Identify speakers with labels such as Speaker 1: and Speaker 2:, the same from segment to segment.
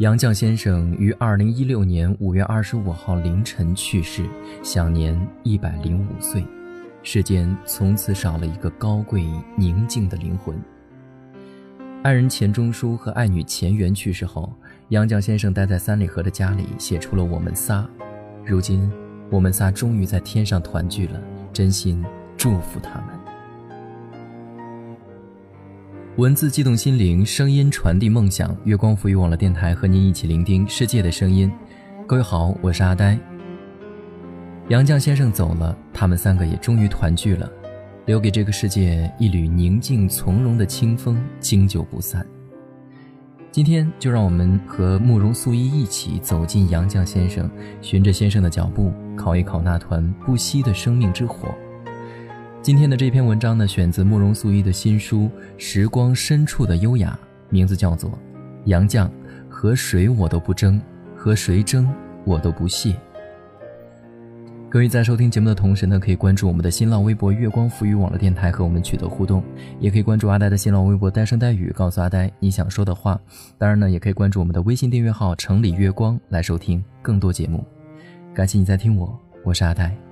Speaker 1: 杨绛先生于二零一六年五月二十五号凌晨去世，享年一百零五岁。世间从此少了一个高贵宁静的灵魂。爱人钱钟书和爱女钱媛去世后，杨绛先生待在三里河的家里，写出了《我们仨》。如今，我们仨终于在天上团聚了，真心祝福他们。文字激动心灵，声音传递梦想。月光赋予网络电台和您一起聆听世界的声音。各位好，我是阿呆。杨绛先生走了，他们三个也终于团聚了。留给这个世界一缕宁静从容的清风，经久不散。今天就让我们和慕容素衣一起走进杨绛先生，循着先生的脚步，烤一烤那团不熄的生命之火。今天的这篇文章呢，选自慕容素一的新书《时光深处的优雅》，名字叫做《杨绛和谁我都不争，和谁争我都不屑》。各位在收听节目的同时呢，可以关注我们的新浪微博“月光浮语网络电台”和我们取得互动，也可以关注阿呆的新浪微博“呆声呆语”，告诉阿呆你想说的话。当然呢，也可以关注我们的微信订阅号“城里月光”来收听更多节目。感谢你在听我，我是阿呆。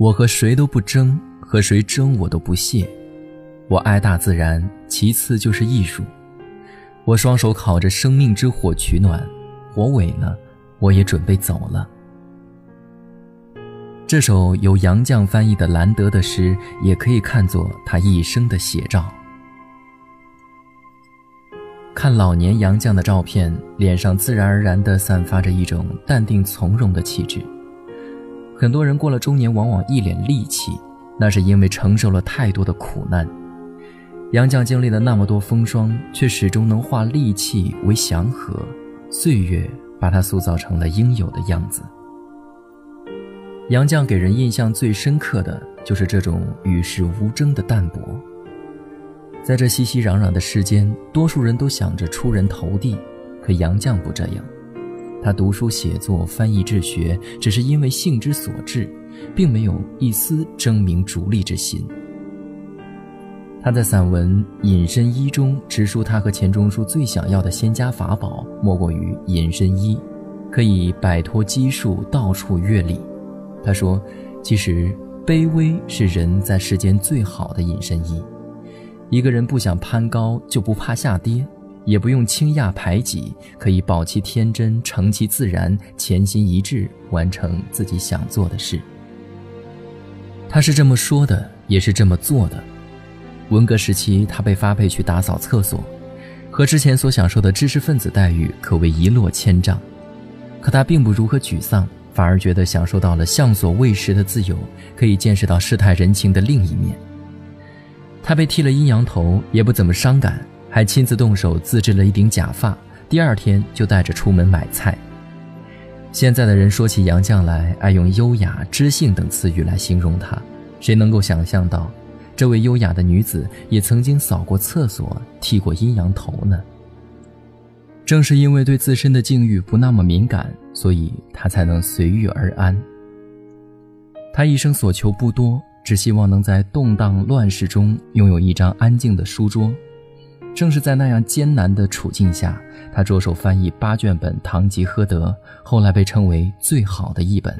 Speaker 1: 我和谁都不争，和谁争我都不屑。我爱大自然，其次就是艺术。我双手烤着生命之火取暖，火萎了，我也准备走了。这首由杨绛翻译的兰德的诗，也可以看作他一生的写照。看老年杨绛的照片，脸上自然而然地散发着一种淡定从容的气质。很多人过了中年，往往一脸戾气，那是因为承受了太多的苦难。杨绛经历了那么多风霜，却始终能化戾气为祥和，岁月把他塑造成了应有的样子。杨绛给人印象最深刻的就是这种与世无争的淡泊。在这熙熙攘攘的世间，多数人都想着出人头地，可杨绛不这样。他读书写作、翻译治学，只是因为性之所至，并没有一丝争名逐利之心。他在散文《隐身衣》中直述，他和钱钟书最想要的仙家法宝，莫过于隐身衣，可以摆脱积数，到处阅历。他说：“其实卑微是人在世间最好的隐身衣。一个人不想攀高，就不怕下跌。”也不用轻压排挤，可以保其天真，成其自然，潜心一致，完成自己想做的事。他是这么说的，也是这么做的。文革时期，他被发配去打扫厕所，和之前所享受的知识分子待遇可谓一落千丈。可他并不如何沮丧，反而觉得享受到了向所未识的自由，可以见识到世态人情的另一面。他被剃了阴阳头，也不怎么伤感。还亲自动手自制了一顶假发，第二天就带着出门买菜。现在的人说起杨绛来，爱用优雅、知性等词语来形容她，谁能够想象到，这位优雅的女子也曾经扫过厕所、剃过阴阳头呢？正是因为对自身的境遇不那么敏感，所以她才能随遇而安。她一生所求不多，只希望能在动荡乱世中拥有一张安静的书桌。正是在那样艰难的处境下，他着手翻译八卷本《堂吉诃德》，后来被称为最好的一本。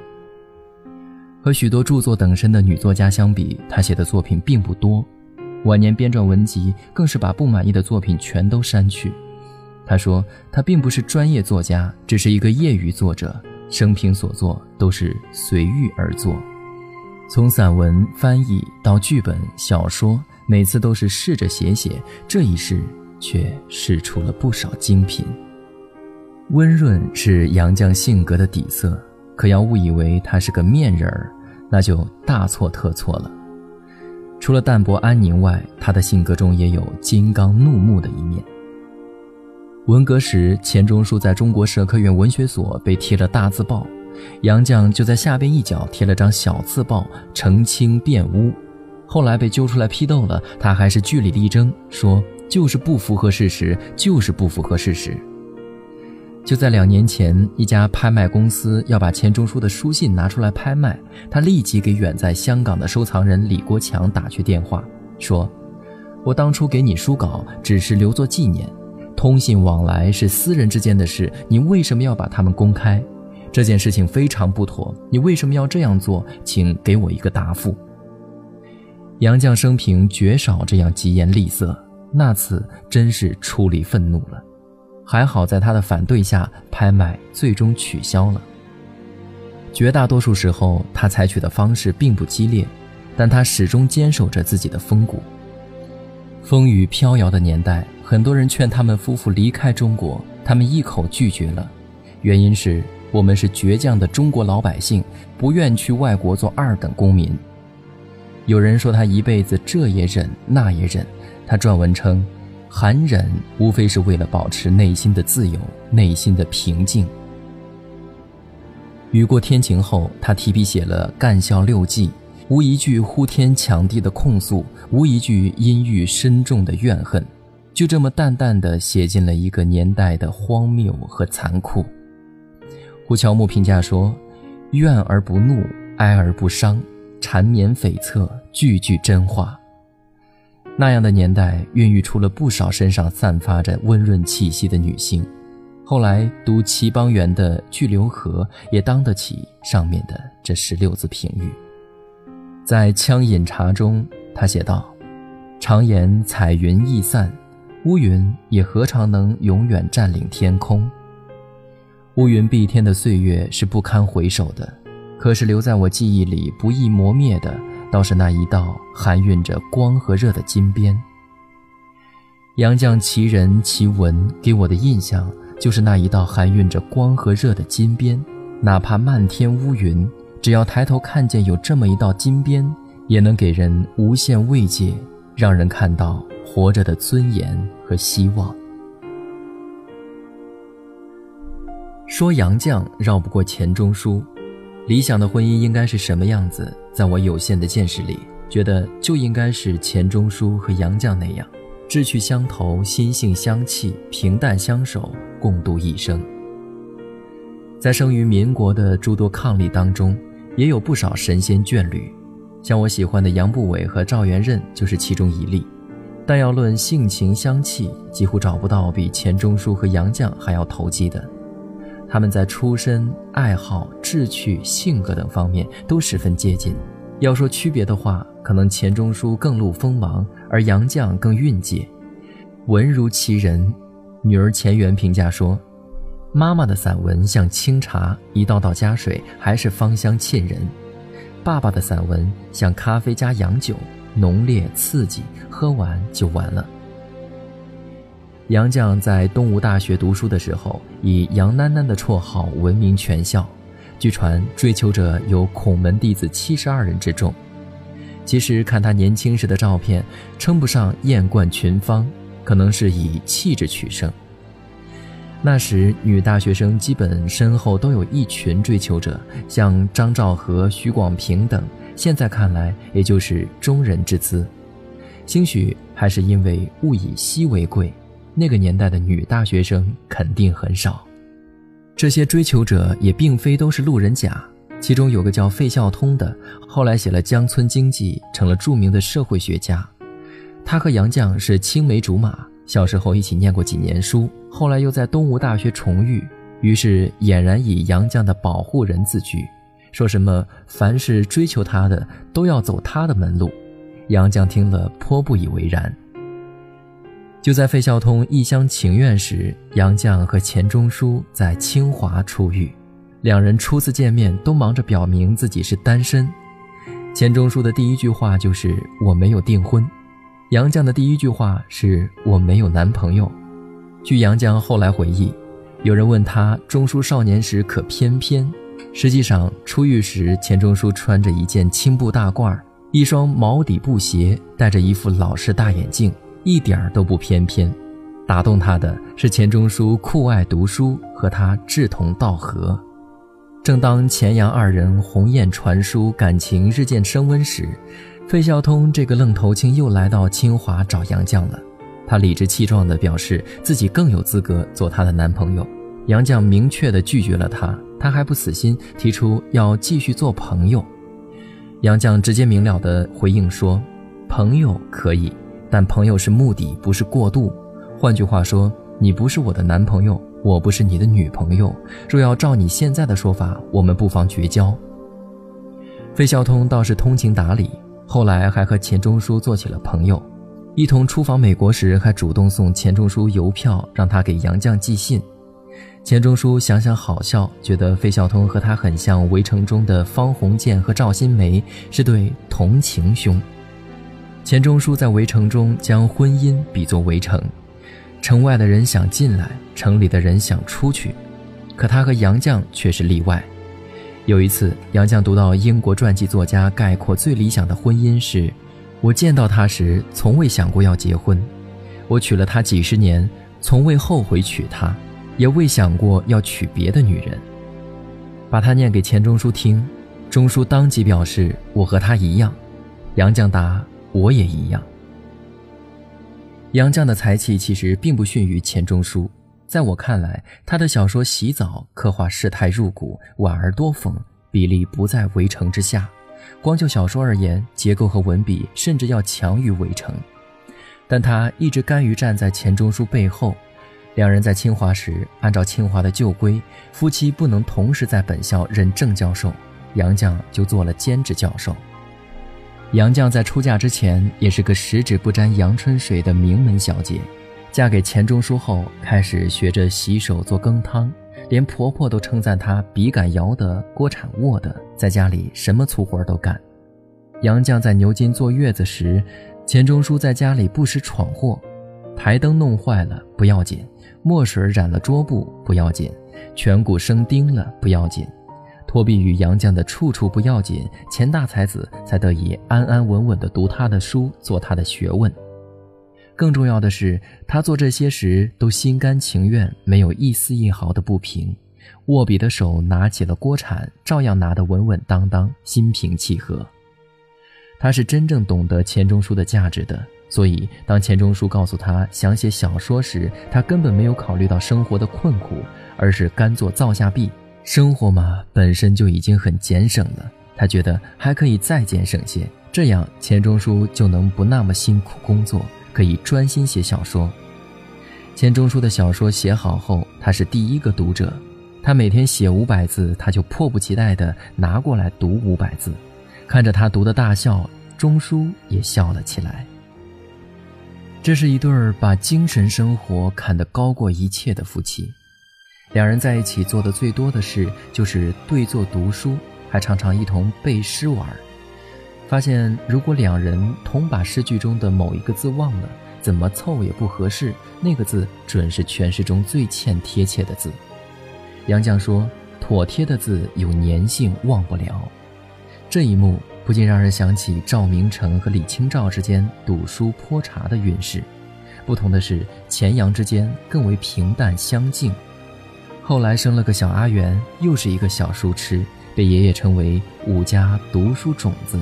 Speaker 1: 和许多著作等身的女作家相比，他写的作品并不多。晚年编撰文集，更是把不满意的作品全都删去。他说：“他并不是专业作家，只是一个业余作者，生平所作都是随遇而作，从散文翻译到剧本小说。”每次都是试着写写，这一试却试出了不少精品。温润是杨绛性格的底色，可要误以为他是个面人儿，那就大错特错了。除了淡泊安宁外，他的性格中也有金刚怒目的一面。文革时，钱钟书在中国社科院文学所被贴了大字报，杨绛就在下边一角贴了张小字报澄清辩污。后来被揪出来批斗了，他还是据理力争，说就是不符合事实，就是不符合事实。就在两年前，一家拍卖公司要把钱钟书的书信拿出来拍卖，他立即给远在香港的收藏人李国强打去电话，说：“我当初给你书稿只是留作纪念，通信往来是私人之间的事，你为什么要把它们公开？这件事情非常不妥，你为什么要这样做？请给我一个答复。”杨绛生平绝少这样疾言厉色，那次真是出离愤怒了。还好，在他的反对下，拍卖最终取消了。绝大多数时候，他采取的方式并不激烈，但他始终坚守着自己的风骨。风雨飘摇的年代，很多人劝他们夫妇离开中国，他们一口拒绝了。原因是我们是倔强的中国老百姓，不愿去外国做二等公民。有人说他一辈子这也忍那也忍，他撰文称。含忍无非是为了保持内心的自由、内心的平静。雨过天晴后，他提笔写了《干校六记》，无一句呼天抢地的控诉，无一句阴郁深重的怨恨，就这么淡淡的写进了一个年代的荒谬和残酷。胡乔木评价说：“怨而不怒，哀而不伤，缠绵悱恻，句句真话。”那样的年代，孕育出了不少身上散发着温润气息的女性。后来读齐邦媛的《巨流河》，也当得起上面的这十六字评语。在《枪饮茶》中，他写道：“常言彩云易散，乌云也何尝能永远占领天空？乌云蔽天的岁月是不堪回首的，可是留在我记忆里不易磨灭的。”倒是那一道含蕴着光和热的金边。杨绛其人其文给我的印象就是那一道含蕴着光和热的金边，哪怕漫天乌云，只要抬头看见有这么一道金边，也能给人无限慰藉，让人看到活着的尊严和希望。说杨绛绕不过钱钟书。理想的婚姻应该是什么样子？在我有限的见识里，觉得就应该是钱钟书和杨绛那样，志趣相投，心性相契，平淡相守，共度一生。在生于民国的诸多伉俪当中，也有不少神仙眷侣，像我喜欢的杨步伟和赵元任就是其中一例。但要论性情相契，几乎找不到比钱钟书和杨绛还要投机的。他们在出身、爱好、志趣、性格等方面都十分接近。要说区别的话，可能钱钟书更露锋芒，而杨绛更蕴藉，文如其人。女儿钱媛评价说：“妈妈的散文像清茶，一道道加水还是芳香沁人；爸爸的散文像咖啡加洋酒，浓烈刺激，喝完就完了。”杨绛在东吴大学读书的时候，以杨囡囡的绰号闻名全校。据传，追求者有孔门弟子七十二人之众。其实看他年轻时的照片，称不上艳冠群芳，可能是以气质取胜。那时女大学生基本身后都有一群追求者，像张兆和、许广平等。现在看来，也就是中人之姿。兴许还是因为物以稀为贵。那个年代的女大学生肯定很少，这些追求者也并非都是路人甲。其中有个叫费孝通的，后来写了《江村经济》，成了著名的社会学家。他和杨绛是青梅竹马，小时候一起念过几年书，后来又在东吴大学重遇，于是俨然以杨绛的保护人自居，说什么凡是追求他的都要走他的门路。杨绛听了颇不以为然。就在费孝通一厢情愿时，杨绛和钱钟书在清华初遇。两人初次见面都忙着表明自己是单身。钱钟书的第一句话就是“我没有订婚”，杨绛的第一句话是“我没有男朋友”。据杨绛后来回忆，有人问他钟书少年时可翩翩，实际上初遇时钱钟书穿着一件青布大褂，一双毛底布鞋，戴着一副老式大眼镜。一点儿都不翩翩，打动他的是钱钟书酷爱读书，和他志同道合。正当钱杨二人鸿雁传书，感情日渐升温时，费孝通这个愣头青又来到清华找杨绛了。他理直气壮地表示自己更有资格做她的男朋友。杨绛明确地拒绝了他，他还不死心，提出要继续做朋友。杨绛直接明了地回应说：“朋友可以，但朋友是目的，不是过度。”换句话说，你不是我的男朋友，我不是你的女朋友。若要照你现在的说法，我们不妨绝交。费孝通倒是通情达理，后来还和钱钟书做起了朋友，一同出访美国时，还主动送钱钟书邮票，让他给杨绛寄信。钱钟书想想好笑，觉得费孝通和他很像《围城》中的方鸿渐和赵新梅，是对同情兄。钱钟书在《围城》中将婚姻比作围城。城外的人想进来，城里的人想出去，可他和杨绛却是例外。有一次，杨绛读到英国传记作家概括最理想的婚姻是：我见到他时，从未想过要结婚；我娶了她几十年，从未后悔娶她，也未想过要娶别的女人。把他念给钱钟书听，钟书当即表示：“我和他一样。”杨绛答：“我也一样。”杨绛的才气其实并不逊于钱钟书，在我看来，他的小说《洗澡》刻画世态入骨，婉而多讽，比例不在《围城》之下。光就小说而言，结构和文笔甚至要强于《围城》。但他一直甘于站在钱钟书背后。两人在清华时，按照清华的旧规，夫妻不能同时在本校任正教授，杨绛就做了兼职教授。杨绛在出嫁之前也是个十指不沾阳春水的名门小姐，嫁给钱钟书后开始学着洗手做羹汤，连婆婆都称赞她笔杆摇得锅铲握的，在家里什么粗活都干。杨绛在牛津坐月子时，钱钟书在家里不时闯祸，台灯弄坏了不要紧，墨水染了桌布不要紧，颧骨生钉了不要紧。托庇于杨绛的处处不要紧，钱大才子才得以安安稳稳地读他的书，做他的学问。更重要的是，他做这些时都心甘情愿，没有一丝一毫的不平。握笔的手拿起了锅铲，照样拿得稳稳当当，心平气和。他是真正懂得钱钟书的价值的，所以当钱钟书告诉他想写小说时，他根本没有考虑到生活的困苦，而是甘做灶下婢。生活嘛，本身就已经很俭省了，他觉得还可以再俭省些，这样钱钟书就能不那么辛苦工作，可以专心写小说。钱钟书的小说写好后，他是第一个读者，他每天写五百字，他就迫不及待地拿过来读五百字，看着他读的大笑，钟书也笑了起来。这是一对儿把精神生活看得高过一切的夫妻。两人在一起做的最多的事就是对坐读书，还常常一同背诗玩。发现如果两人同把诗句中的某一个字忘了，怎么凑也不合适，那个字准是全诗中最欠贴切的字。杨绛说：“妥帖的字有粘性，忘不了。”这一幕不禁让人想起赵明诚和李清照之间赌书泼茶的韵事。不同的是，钱杨之间更为平淡相敬。后来生了个小阿元，又是一个小书痴，被爷爷称为“武家读书种子”。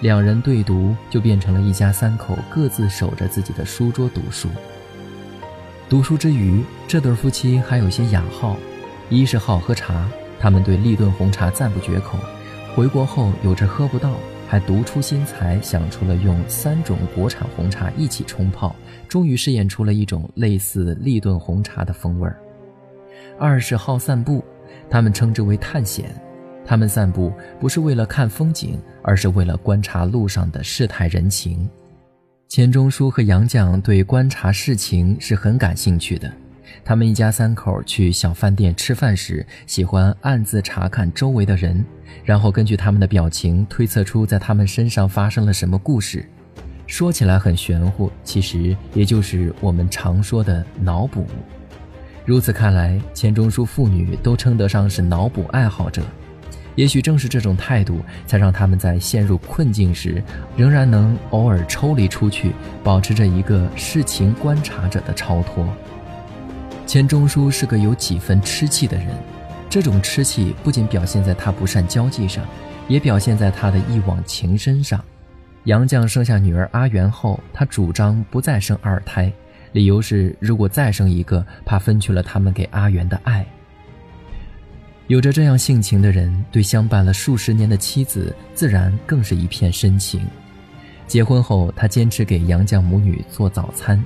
Speaker 1: 两人对读，就变成了一家三口各自守着自己的书桌读书。读书之余，这对夫妻还有些雅好：一是好喝茶，他们对立顿红茶赞不绝口；回国后有着喝不到，还独出心裁，想出了用三种国产红茶一起冲泡，终于试验出了一种类似立顿红茶的风味儿。二是好散步，他们称之为探险。他们散步不是为了看风景，而是为了观察路上的世态人情。钱钟书和杨绛对观察世情是很感兴趣的。他们一家三口去小饭店吃饭时，喜欢暗自查看周围的人，然后根据他们的表情推测出在他们身上发生了什么故事。说起来很玄乎，其实也就是我们常说的脑补。如此看来，钱钟书父女都称得上是脑补爱好者。也许正是这种态度，才让他们在陷入困境时，仍然能偶尔抽离出去，保持着一个视情观察者的超脱。钱钟书是个有几分痴气的人，这种痴气不仅表现在他不善交际上，也表现在他的一往情深上。杨绛生下女儿阿元后，他主张不再生二胎，理由是如果再生一个，怕分去了他们给阿元的爱。有着这样性情的人，对相伴了数十年的妻子，自然更是一片深情。结婚后，他坚持给杨绛母女做早餐，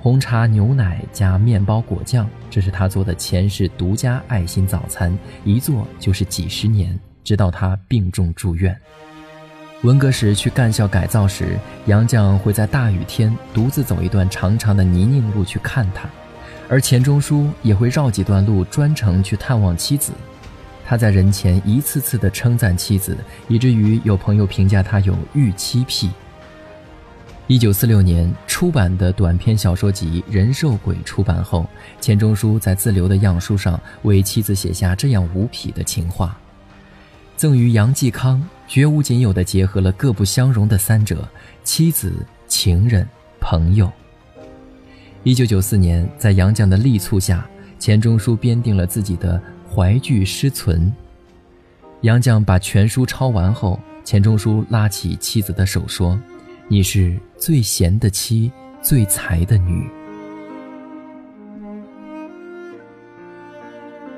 Speaker 1: 红茶、牛奶加面包、果酱，这是他做的前世独家爱心早餐，一做就是几十年，直到他病重住院。文革时去干校改造时，杨绛会在大雨天独自走一段长长的泥泞路去看他。而钱钟书也会绕几段路专程去探望妻子，他在人前一次次地称赞妻子，以至于有朋友评价他有御妻癖。一九四六年出版的短篇小说集《人兽鬼》出版后，钱钟书在自留的样书上为妻子写下这样无匹的情话，赠与杨继康，绝无仅有的结合了各不相容的三者：妻子、情人、朋友。一九九四年，在杨绛的力促下，钱钟书编定了自己的《怀剧诗存》。杨绛把全书抄完后，钱钟书拉起妻子的手说：“你是最贤的妻，最才的女。”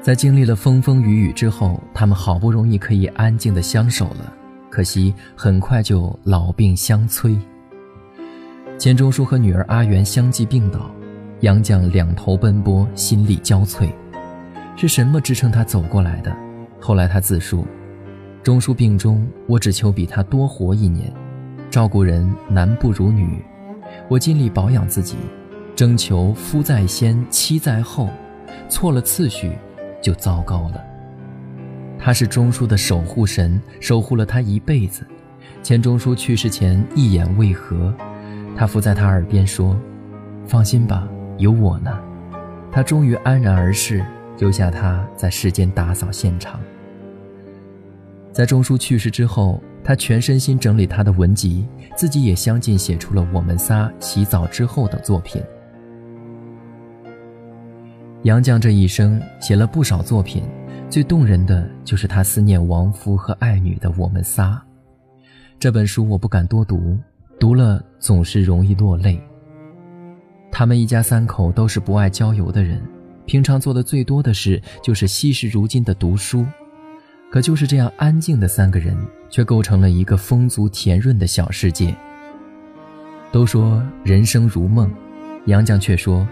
Speaker 1: 在经历了风风雨雨之后，他们好不容易可以安静的相守了，可惜很快就老病相催。钱钟书和女儿阿元相继病倒，杨绛两头奔波，心力交瘁。是什么支撑他走过来的？后来他自述：“钟书病中，我只求比他多活一年。照顾人男不如女，我尽力保养自己，征求夫在先，妻在后，错了次序，就糟糕了。他是钟书的守护神，守护了他一辈子。钱钟书去世前一言未合。”他伏在他耳边说：“放心吧，有我呢。”他终于安然而逝，留下他在世间打扫现场。在钟书去世之后，他全身心整理他的文集，自己也相继写出了《我们仨洗澡之后》的作品。杨绛这一生写了不少作品，最动人的就是他思念亡夫和爱女的《我们仨》。这本书我不敢多读。读了总是容易落泪。他们一家三口都是不爱郊游的人，平常做的最多的事就是惜时如金的读书。可就是这样安静的三个人，却构成了一个丰足甜润的小世界。都说人生如梦，杨绛却说：“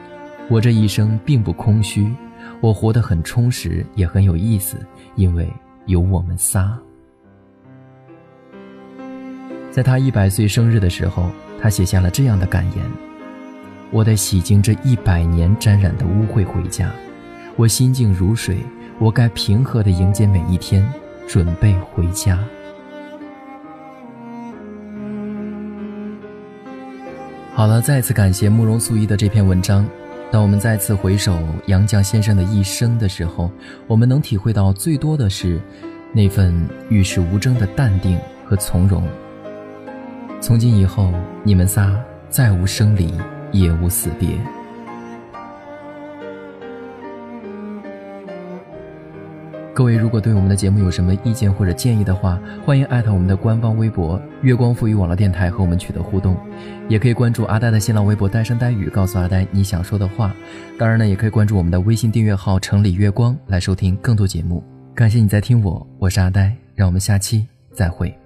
Speaker 1: 我这一生并不空虚，我活得很充实，也很有意思，因为有我们仨。”在他一百岁生日的时候，他写下了这样的感言：“我得洗净这一百年沾染的污秽回家，我心静如水，我该平和地迎接每一天，准备回家。”好了，再次感谢慕容素一的这篇文章。当我们再次回首杨绛先生的一生的时候，我们能体会到最多的是那份与世无争的淡定和从容。从今以后，你们仨再无生离，也无死别。各位，如果对我们的节目有什么意见或者建议的话，欢迎艾特我们的官方微博“月光赋予网络电台”和我们取得互动，也可以关注阿呆的新浪微博“呆声呆语”，告诉阿呆你想说的话。当然呢，也可以关注我们的微信订阅号“城里月光”来收听更多节目。感谢你在听我，我是阿呆，让我们下期再会。